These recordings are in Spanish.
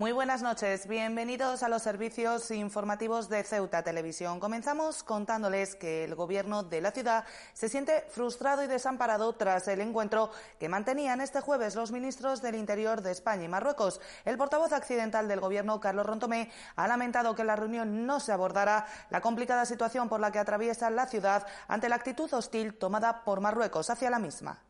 Muy buenas noches, bienvenidos a los servicios informativos de Ceuta Televisión. Comenzamos contándoles que el gobierno de la ciudad se siente frustrado y desamparado tras el encuentro que mantenían este jueves los ministros del Interior de España y Marruecos. El portavoz accidental del gobierno, Carlos Rontomé, ha lamentado que en la reunión no se abordara la complicada situación por la que atraviesa la ciudad ante la actitud hostil tomada por Marruecos hacia la misma.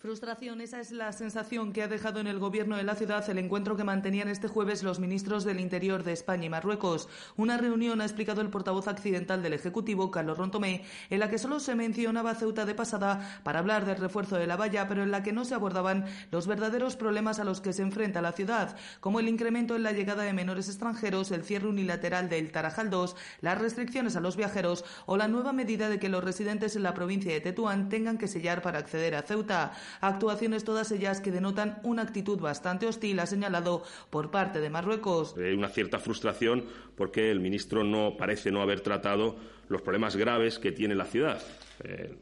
Frustración, esa es la sensación que ha dejado en el gobierno de la ciudad el encuentro que mantenían este jueves los ministros del Interior de España y Marruecos. Una reunión, ha explicado el portavoz accidental del Ejecutivo, Carlos Rontomé, en la que solo se mencionaba Ceuta de pasada para hablar del refuerzo de la valla, pero en la que no se abordaban los verdaderos problemas a los que se enfrenta la ciudad, como el incremento en la llegada de menores extranjeros, el cierre unilateral del Tarajal 2, las restricciones a los viajeros o la nueva medida de que los residentes en la provincia de Tetuán tengan que sellar para acceder a Ceuta. Actuaciones todas ellas que denotan una actitud bastante hostil, ha señalado por parte de Marruecos. Hay una cierta frustración porque el ministro no parece no haber tratado los problemas graves que tiene la ciudad. Eh,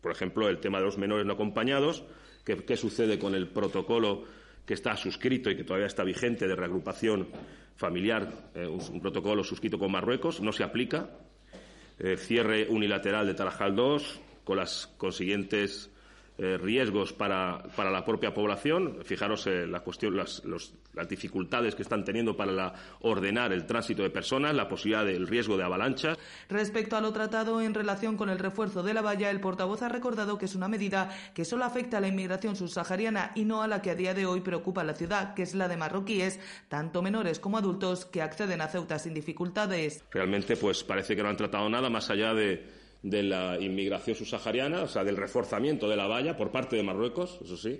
por ejemplo, el tema de los menores no acompañados. ¿Qué, sucede con el protocolo que está suscrito y que todavía está vigente de reagrupación familiar, eh, un, protocolo suscrito con Marruecos? No se aplica. Eh, cierre unilateral de Tarajal II, con las consiguientes eh, riesgos para, para, la propia población. Fijaros eh, la cuestión, las, los, las, dificultades que están teniendo para la, ordenar el tránsito de personas, la posibilidad del riesgo de avalanchas. Respecto a lo tratado en relación con el refuerzo de la valla, el portavoz ha recordado que es una medida que solo afecta a la inmigración subsahariana y no a la que a día de hoy preocupa a la ciudad, que es la de marroquíes, tanto menores como adultos, que acceden a Ceuta sin dificultades. Realmente, pues parece que no han tratado nada más allá de de la inmigración subsahariana, o sea, del reforzamiento de la valla por parte de Marruecos, eso sí,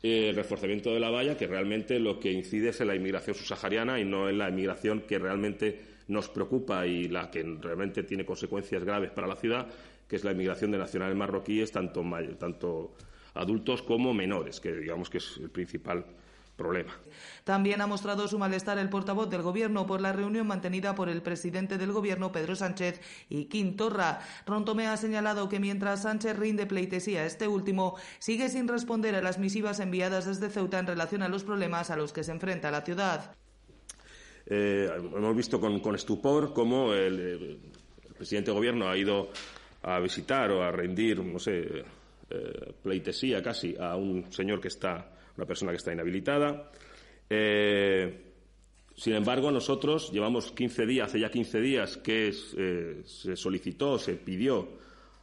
eh, el reforzamiento de la valla que realmente lo que incide es en la inmigración subsahariana y no en la inmigración que realmente nos preocupa y la que realmente tiene consecuencias graves para la ciudad, que es la inmigración de nacionales marroquíes, tanto, tanto adultos como menores, que digamos que es el principal problema. También ha mostrado su malestar el portavoz del Gobierno por la reunión mantenida por el presidente del Gobierno, Pedro Sánchez, y Quintorra. Rontomé ha señalado que mientras Sánchez rinde pleitesía a este último, sigue sin responder a las misivas enviadas desde Ceuta en relación a los problemas a los que se enfrenta la ciudad. Eh, hemos visto con, con estupor cómo el, el, presidente del Gobierno ha ido a visitar o a rendir, no sé, eh, pleitesía casi a un señor que está una persona que está inhabilitada. Eh, sin embargo, nosotros llevamos 15 días, hace ya 15 días que eh, se solicitó, se pidió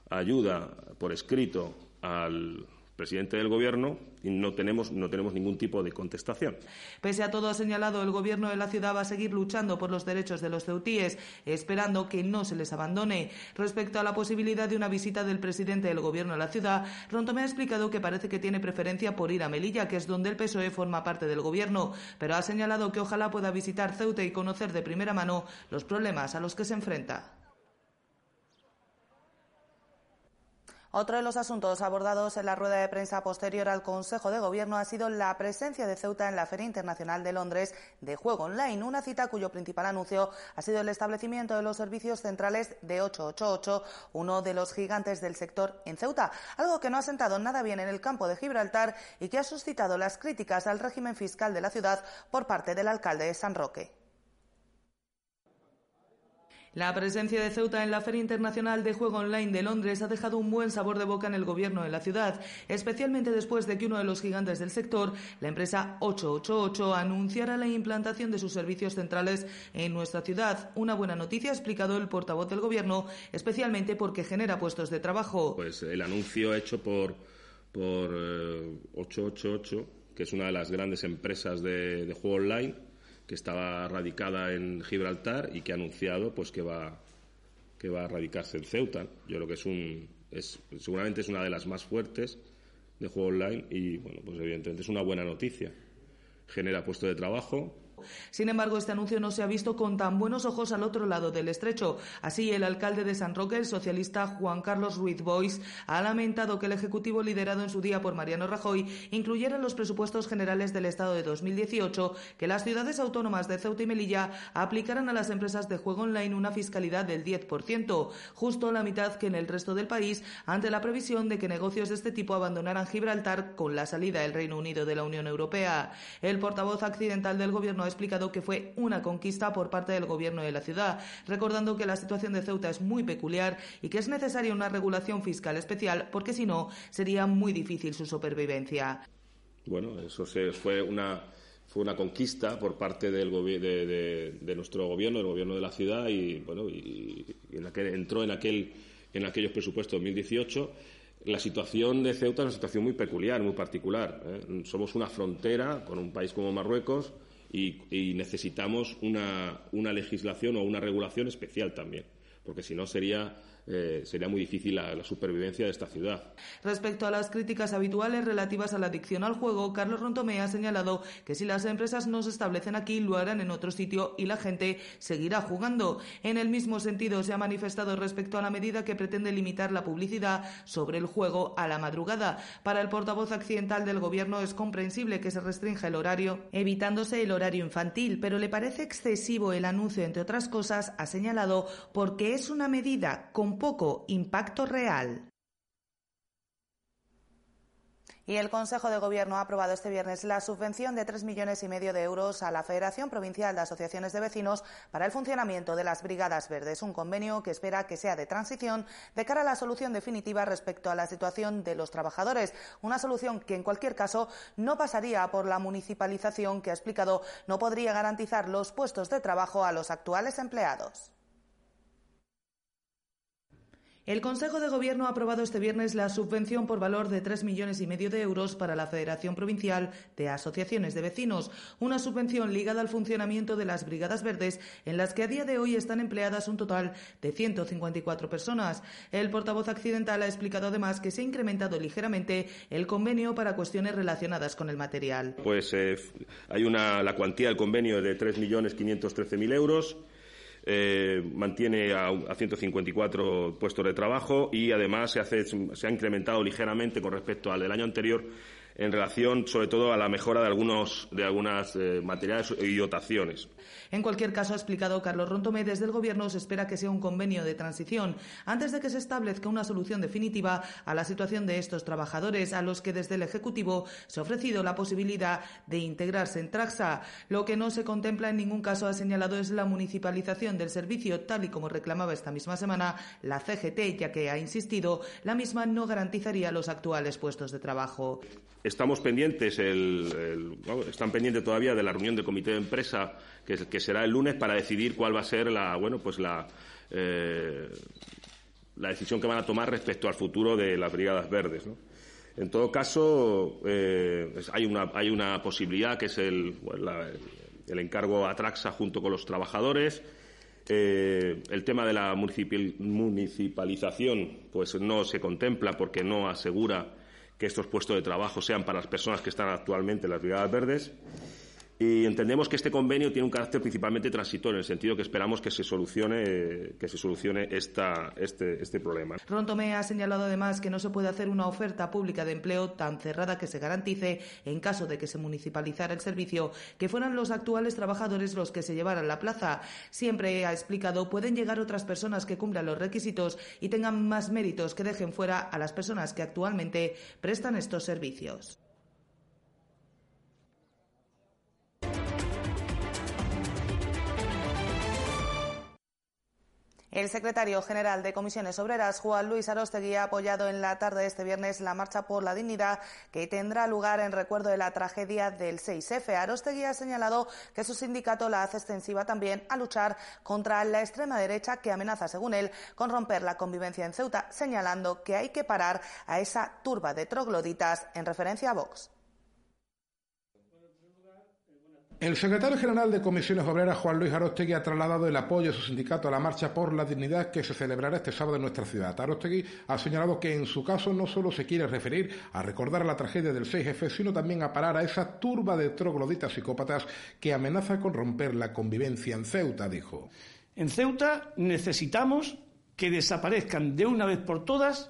ayuda por escrito al presidente del Gobierno y no tenemos, no tenemos ningún tipo de contestación. Pese a todo, ha señalado, el Gobierno de la ciudad va a seguir luchando por los derechos de los ceutíes, esperando que no se les abandone. Respecto a la posibilidad de una visita del presidente del Gobierno de la ciudad, Rontomé ha explicado que parece que tiene preferencia por ir a Melilla, que es donde el PSOE forma parte del Gobierno, pero ha señalado que ojalá pueda visitar Ceuta y conocer de primera mano los problemas a los que se enfrenta. Otro de los asuntos abordados en la rueda de prensa posterior al Consejo de Gobierno ha sido la presencia de Ceuta en la Feria Internacional de Londres de Juego Online, una cita cuyo principal anuncio ha sido el establecimiento de los servicios centrales de 888, uno de los gigantes del sector en Ceuta, algo que no ha sentado nada bien en el campo de Gibraltar y que ha suscitado las críticas al régimen fiscal de la ciudad por parte del alcalde de San Roque. La presencia de Ceuta en la Feria Internacional de Juego Online de Londres ha dejado un buen sabor de boca en el gobierno de la ciudad, especialmente después de que uno de los gigantes del sector, la empresa 888, anunciara la implantación de sus servicios centrales en nuestra ciudad. Una buena noticia, ha explicado el portavoz del gobierno, especialmente porque genera puestos de trabajo. Pues el anuncio hecho por, por eh, 888 que es una de las grandes empresas de, juego online, que estaba radicada en Gibraltar y que ha anunciado pues que va que va a radicarse en Ceuta. Yo creo que es un es, seguramente es una de las más fuertes de juego online y bueno, pues evidentemente es una buena noticia. Genera puestos de trabajo, sin embargo, este anuncio no se ha visto con tan buenos ojos al otro lado del estrecho. Así, el alcalde de San Roque, el socialista Juan Carlos Ruiz Boix, ha lamentado que el Ejecutivo liderado en su día por Mariano Rajoy incluyera en los presupuestos generales del Estado de 2018 que las ciudades autónomas de Ceuta y Melilla aplicaran a las empresas de juego online una fiscalidad del 10%, justo la mitad que en el resto del país, ante la previsión de que negocios de este tipo abandonaran Gibraltar con la salida del Reino Unido de la Unión Europea. El portavoz accidental del Gobierno explicado que fue una conquista por parte del gobierno de la ciudad, recordando que la situación de Ceuta es muy peculiar y que es necesaria una regulación fiscal especial porque si no sería muy difícil su supervivencia. Bueno, eso fue una fue una conquista por parte del de, de, nuestro gobierno, del gobierno de la ciudad y bueno y, en aquel, entró en aquel en aquellos presupuestos 2018 la situación de Ceuta es una situación muy peculiar, muy particular. ¿eh? Somos una frontera con un país como Marruecos y, necesitamos una, una legislación o una regulación especial también, porque si no sería eh, sería muy difícil la, supervivencia de esta ciudad. Respecto a las críticas habituales relativas a la adicción al juego, Carlos Rontomé ha señalado que si las empresas no se establecen aquí, lo harán en otro sitio y la gente seguirá jugando. En el mismo sentido, se ha manifestado respecto a la medida que pretende limitar la publicidad sobre el juego a la madrugada. Para el portavoz accidental del Gobierno es comprensible que se restrinja el horario, evitándose el horario infantil, pero le parece excesivo el anuncio, entre otras cosas, ha señalado, porque es una medida con poco impacto real. Y el Consejo de Gobierno ha aprobado este viernes la subvención de tres millones y medio de euros a la Federación Provincial de Asociaciones de Vecinos para el funcionamiento de las Brigadas Verdes, un convenio que espera que sea de transición de cara a la solución definitiva respecto a la situación de los trabajadores. Una solución que, en cualquier caso, no pasaría por la municipalización que ha explicado no podría garantizar los puestos de trabajo a los actuales empleados. El Consejo de Gobierno ha aprobado este viernes la subvención por valor de tres millones y medio de euros para la Federación Provincial de Asociaciones de Vecinos, una subvención ligada al funcionamiento de las Brigadas Verdes, en las que a día de hoy están empleadas un total de 154 personas. El portavoz accidental ha explicado además que se ha incrementado ligeramente el convenio para cuestiones relacionadas con el material. Pues eh, hay una la cuantía del convenio de tres millones mil euros eh, mantiene a, 154 puestos de trabajo y además se, se ha incrementado ligeramente con respecto al del año anterior en relación sobre todo a la mejora de algunos de algunas eh, materiales y dotaciones. En cualquier caso, ha explicado Carlos Rontomé, desde el Gobierno se espera que sea un convenio de transición antes de que se establezca una solución definitiva a la situación de estos trabajadores, a los que desde el Ejecutivo se ha ofrecido la posibilidad de integrarse en Traxa. Lo que no se contempla en ningún caso, ha señalado, es la municipalización del servicio, tal y como reclamaba esta misma semana la CGT, ya que ha insistido, la misma no garantizaría los actuales puestos de trabajo. Estamos pendientes, están pendientes todavía de la reunión del comité de empresa que, será el lunes para decidir cuál va a ser la, bueno, pues la, eh, decisión que van a tomar respecto al futuro de las brigadas verdes. En todo caso, eh, hay, una, posibilidad que es el, el encargo a Traxa junto con los trabajadores. Eh, el tema de la municipalización pues no se contempla porque no asegura que estos puestos de trabajo sean para las personas que están actualmente en las Brigadas Verdes. Y entendemos que este convenio tiene un carácter principalmente transitorio, en el sentido que esperamos que se solucione, que se solucione esta, este, este problema. Rontomé ha señalado además que no se puede hacer una oferta pública de empleo tan cerrada que se garantice, en caso de que se municipalizara el servicio, que fueran los actuales trabajadores los que se llevaran la plaza. Siempre ha explicado pueden llegar otras personas que cumplan los requisitos y tengan más méritos que dejen fuera a las personas que actualmente prestan estos servicios. El secretario general de Comisiones Obreras, Juan Luis Arostegui, ha apoyado en la tarde de este viernes la Marcha por la Dignidad que tendrá lugar en recuerdo de la tragedia del 6F. Arostegui ha señalado que su sindicato la hace extensiva también a luchar contra la extrema derecha que amenaza, según él, con romper la convivencia en Ceuta, señalando que hay que parar a esa turba de trogloditas en referencia a Vox. El secretario general de Comisiones Obreras, Juan Luis Arostegui, ha trasladado el apoyo de su sindicato a la marcha por la dignidad que se celebrará este sábado en nuestra ciudad. Arostegui ha señalado que en su caso no solo se quiere referir a recordar la tragedia del 6F, sino también a parar a esa turba de trogloditas psicópatas que amenaza con romper la convivencia en Ceuta, dijo. En Ceuta necesitamos que desaparezcan de una vez por todas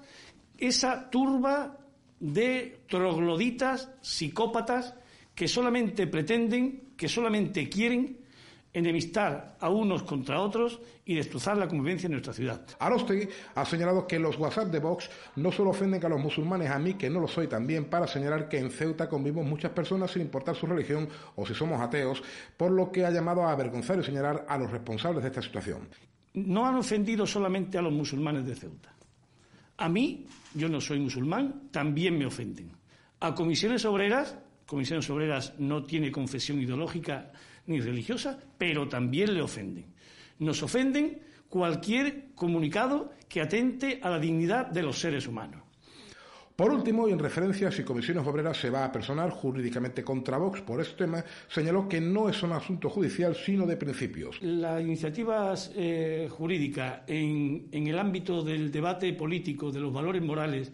esa turba de trogloditas psicópatas que solamente pretenden que solamente quieren enemistar a unos contra otros y destrozar la convivencia en nuestra ciudad. Arostegui ha señalado que los WhatsApp de Vox no solo ofenden a los musulmanes, a mí que no lo soy también, para señalar que en Ceuta convivimos muchas personas sin importar su religión o si somos ateos, por lo que ha llamado a avergonzar y señalar a los responsables de esta situación. No han ofendido solamente a los musulmanes de Ceuta. A mí, yo no soy musulmán, también me ofenden. A comisiones obreras Comisiones Obreras no tiene confesión ideológica ni religiosa, pero también le ofenden. Nos ofenden cualquier comunicado que atente a la dignidad de los seres humanos. Por último, y en referencia a si Comisiones Obreras se va a personar jurídicamente contra Vox por este tema, señaló que no es un asunto judicial, sino de principios. Las iniciativas eh, jurídicas en el ámbito del debate político, de los valores morales,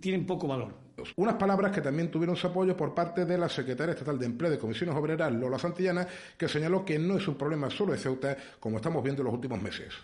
tienen poco valor. Unas palabras que también tuvieron su apoyo por parte de la secretaria estatal de Empleo de Comisiones Obreras, Lola Santillana, que señaló que no es un problema solo de Ceuta, como estamos viendo en los últimos meses.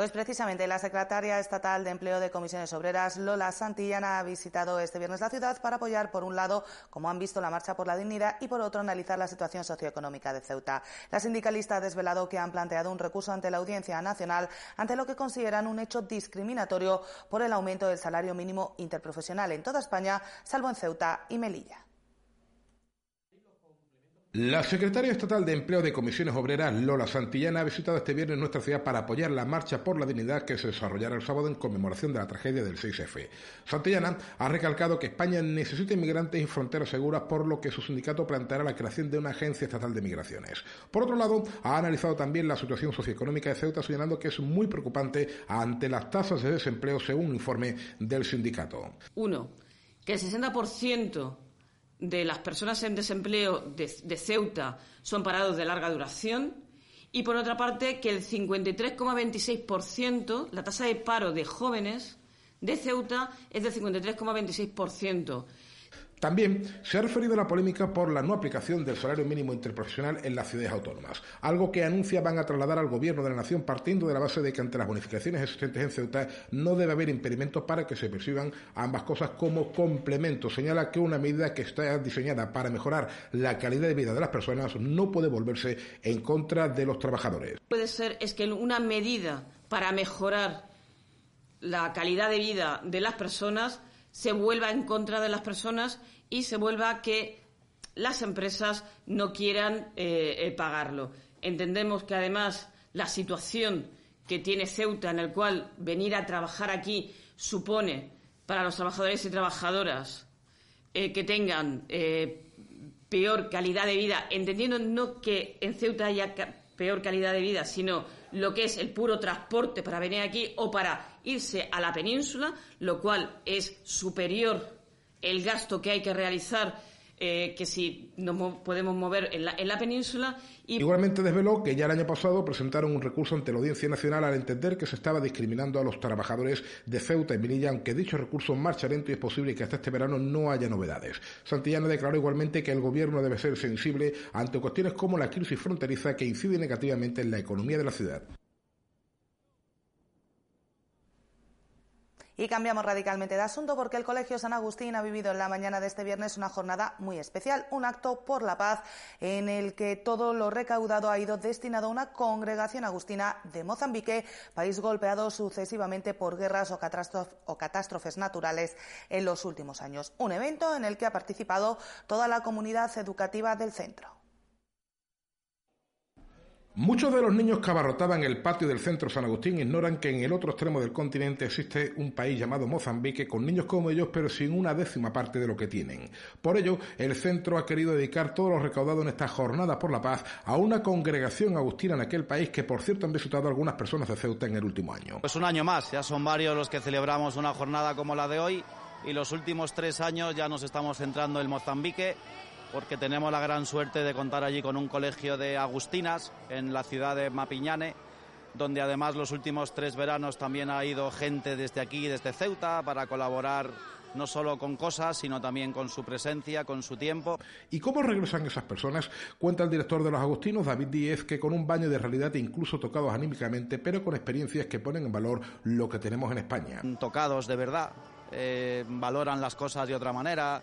Pues precisamente la secretaria estatal de Empleo de Comisiones Obreras, Lola Santillana, ha visitado este viernes la ciudad para apoyar, por un lado, como han visto, la marcha por la dignidad y, por otro, analizar la situación socioeconómica de Ceuta. La sindicalista ha desvelado que han planteado un recurso ante la Audiencia Nacional ante lo que consideran un hecho discriminatorio por el aumento del salario mínimo interprofesional en toda España, salvo en Ceuta y Melilla. La secretaria estatal de Empleo de Comisiones Obreras, Lola Santillana, ha visitado este viernes nuestra ciudad para apoyar la marcha por la dignidad que se desarrollará el sábado en conmemoración de la tragedia del 6F. Santillana ha recalcado que España necesita inmigrantes y fronteras seguras, por lo que su sindicato planteará la creación de una agencia estatal de migraciones. Por otro lado, ha analizado también la situación socioeconómica de Ceuta, señalando que es muy preocupante ante las tasas de desempleo, según un informe del sindicato. Uno, que el 60% de las personas en desempleo de, Ceuta son parados de larga duración y, por otra parte, que el 53,26%, la tasa de paro de jóvenes de Ceuta es del 53,26%. También se ha referido a la polémica por la no aplicación del salario mínimo interprofesional en las ciudades autónomas, algo que anuncia van a trasladar al Gobierno de la Nación partiendo de la base de que ante las bonificaciones existentes en Ceuta no debe haber impedimentos para que se perciban ambas cosas como complementos. Señala que una medida que está diseñada para mejorar la calidad de vida de las personas no puede volverse en contra de los trabajadores. Puede ser es que una medida para mejorar la calidad de vida de las personas se vuelva en contra de las personas y se vuelva que las empresas no quieran eh, eh, pagarlo. Entendemos que además la situación que tiene Ceuta, en el cual venir a trabajar aquí supone para los trabajadores y trabajadoras eh, que tengan peor calidad de vida, entendiendo no que en Ceuta haya peor calidad de vida, sino lo que es el puro transporte para venir aquí o para irse a la península, lo cual es superior el gasto que hay que realizar eh, que si nos podemos mover en la, península. Igualmente desveló que ya el año pasado presentaron un recurso ante la Audiencia Nacional al entender que se estaba discriminando a los trabajadores de Ceuta y Melilla, aunque dicho recurso marcha lento y es posible que hasta este verano no haya novedades. Santillana declaró igualmente que el Gobierno debe ser sensible ante cuestiones como la crisis fronteriza que incide negativamente en la economía de la ciudad. Y cambiamos radicalmente de asunto porque el Colegio San Agustín ha vivido en la mañana de este viernes una jornada muy especial, un acto por la paz en el que todo lo recaudado ha ido destinado a una congregación agustina de Mozambique, país golpeado sucesivamente por guerras o, catástrofes naturales en los últimos años. Un evento en el que ha participado toda la comunidad educativa del centro. Muchos de los niños que abarrotaban el patio del centro San Agustín ignoran que en el otro extremo del continente existe un país llamado Mozambique con niños como ellos pero sin una décima parte de lo que tienen. Por ello, el centro ha querido dedicar todo lo recaudado en esta jornada por la paz a una congregación agustina en aquel país que por cierto han visitado algunas personas de Ceuta en el último año. Pues un año más, ya son varios los que celebramos una jornada como la de hoy y los últimos tres años ya nos estamos centrando en Mozambique porque tenemos la gran suerte de contar allí con un colegio de agustinas en la ciudad de Mapiñane, donde además los últimos tres veranos también ha ido gente desde aquí, desde Ceuta, para colaborar no solo con cosas, sino también con su presencia, con su tiempo. ¿Y cómo regresan esas personas? Cuenta el director de los Agustinos, David Díez, que con un baño de realidad incluso tocados anímicamente, pero con experiencias que ponen en valor lo que tenemos en España. Tocados de verdad, eh, valoran las cosas de otra manera,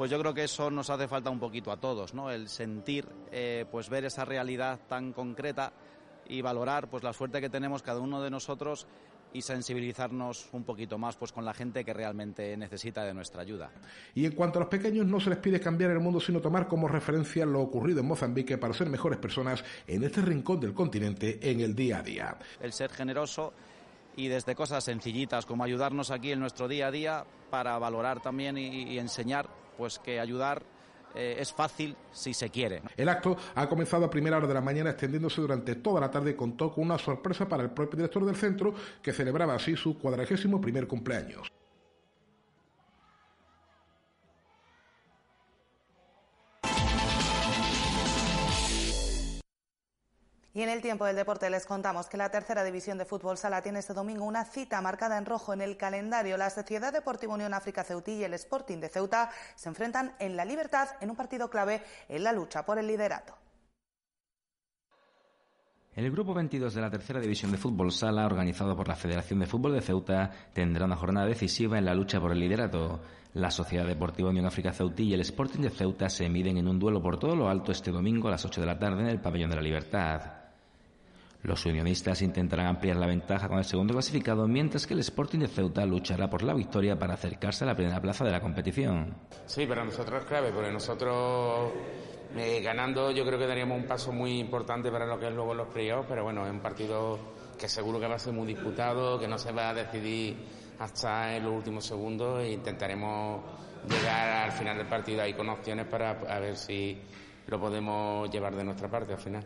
pues yo creo que eso nos hace falta un poquito a todos, ¿no? El sentir, eh, pues ver esa realidad tan concreta y valorar, pues la suerte que tenemos cada uno de nosotros y sensibilizarnos un poquito más pues con la gente que realmente necesita de nuestra ayuda. Y en cuanto a los pequeños no se les pide cambiar el mundo sino tomar como referencia lo ocurrido en Mozambique para ser mejores personas en este rincón del continente en el día a día. El ser generoso y desde cosas sencillitas como ayudarnos aquí en nuestro día a día para valorar también y, enseñar pues que ayudar eh, es fácil si se quiere. El acto ha comenzado a primera hora de la mañana extendiéndose durante toda la tarde y contó con una sorpresa para el propio director del centro que celebraba así su cuadragésimo primer cumpleaños. Y en el tiempo del deporte les contamos que la tercera división de fútbol sala tiene este domingo una cita marcada en rojo en el calendario. La Sociedad Deportiva Unión África Ceutí y el Sporting de Ceuta se enfrentan en la libertad en un partido clave en la lucha por el liderato. El grupo 22 de la tercera división de fútbol sala, organizado por la Federación de Fútbol de Ceuta, tendrá una jornada decisiva en la lucha por el liderato. La Sociedad Deportiva Unión África Ceutí y el Sporting de Ceuta se miden en un duelo por todo lo alto este domingo a las 8 de la tarde en el Pabellón de la Libertad. Los unionistas intentarán ampliar la ventaja con el segundo clasificado, mientras que el Sporting de Ceuta luchará por la victoria para acercarse a la primera plaza de la competición. Sí, para nosotros es clave, porque nosotros eh, ganando yo creo que daríamos un paso muy importante para lo que es luego los playoffs, pero bueno, es un partido que seguro que va a ser muy disputado, que no se va a decidir hasta en los últimos segundos e intentaremos llegar al final del partido ahí con opciones para ver si lo podemos llevar de nuestra parte al final.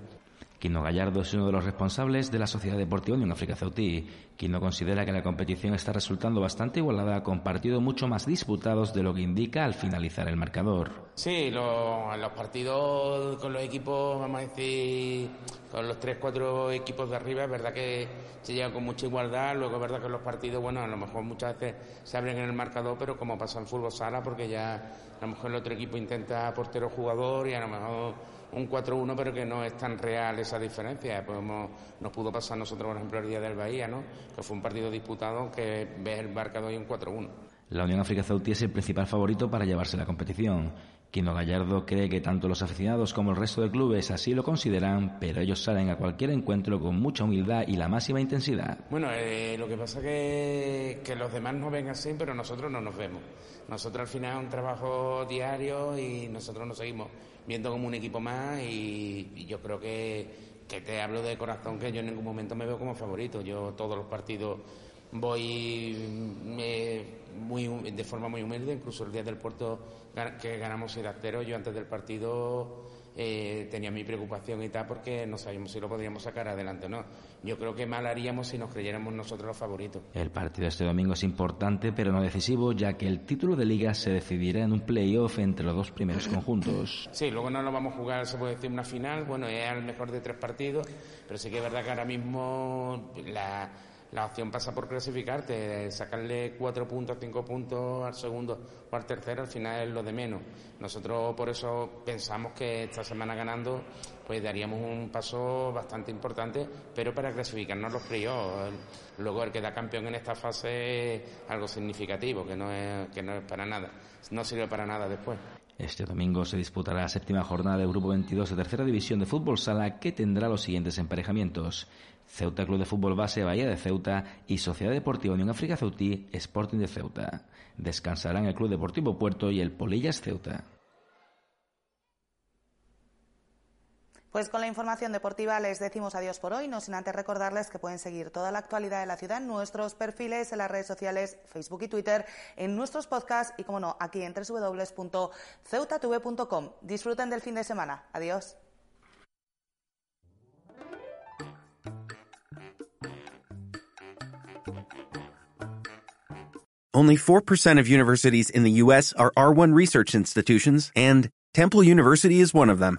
Quino Gallardo es uno de los responsables de la Sociedad Deportiva Unión África Ceutí. Quino considera que la competición está resultando bastante igualada con partidos mucho más disputados de lo que indica al finalizar el marcador. Sí, los partidos con los equipos, vamos a decir, con los tres, cuatro equipos de arriba, es verdad que se llega con mucha igualdad. Luego es verdad que los partidos, bueno, a lo mejor muchas veces se abren en el marcador, pero como pasa en fútbol sala, porque ya a lo mejor el otro equipo intenta portero jugador y a lo mejor un 4-1, pero que no es tan real esa diferencia. Podemos, nos pudo pasar nosotros, por ejemplo, el día del Bahía, ¿no? que fue un partido disputado que ves el marcador y un 4-1. La Unión África Ceutí es el principal favorito para llevarse la competición. Quino Gallardo cree que tanto los aficionados como el resto de clubes así lo consideran, pero ellos salen a cualquier encuentro con mucha humildad y la máxima intensidad. Bueno, eh, lo que pasa que, que los demás no ven así, pero nosotros no nos vemos. Nosotros al final es un trabajo diario y nosotros nos seguimos viendo como un equipo más y, yo creo que, que te hablo de corazón que yo en ningún momento me veo como favorito. Yo todos los partidos voy muy, de forma muy humilde, incluso el día del puerto que ganamos 7 a yo antes del partido eh, tenía mi preocupación y tal porque no sabíamos si lo podríamos sacar adelante o no. Yo creo que mal haríamos si nos creyéramos nosotros los favoritos. El partido este domingo es importante pero no decisivo ya que el título de liga se decidirá en un playoff entre los dos primeros conjuntos. Sí, luego no lo vamos a jugar, se puede decir, una final, bueno, es el mejor de tres partidos, pero sí que es verdad que ahora mismo la la opción pasa por clasificarte, sacarle cuatro puntos, cinco puntos al segundo o al tercero, al final es lo de menos. Nosotros por eso pensamos que esta semana ganando, pues daríamos un paso bastante importante, pero para clasificarnos los playoffs. Luego el que da campeón en esta fase es algo significativo, que no es, que no es para nada, no sirve para nada después. Este domingo se disputará la séptima jornada del Grupo 22 de Tercera División de Fútbol Sala que tendrá los siguientes emparejamientos. Ceuta Club de Fútbol Base Bahía de Ceuta y Sociedad Deportiva Unión África Ceutí Sporting de Ceuta. Descansarán el Club Deportivo Puerto y el Polillas Ceuta. Pues con la información deportiva les decimos adiós por hoy, no sin antes recordarles que pueden seguir toda la actualidad de la ciudad en nuestros perfiles en las redes sociales, Facebook y Twitter, en nuestros podcasts y, como no, aquí en www.ceutatv.com. Disfruten del fin de semana. Adiós. Only 4% of universities in the U.S. are R1 research institutions, and Temple University is one of them.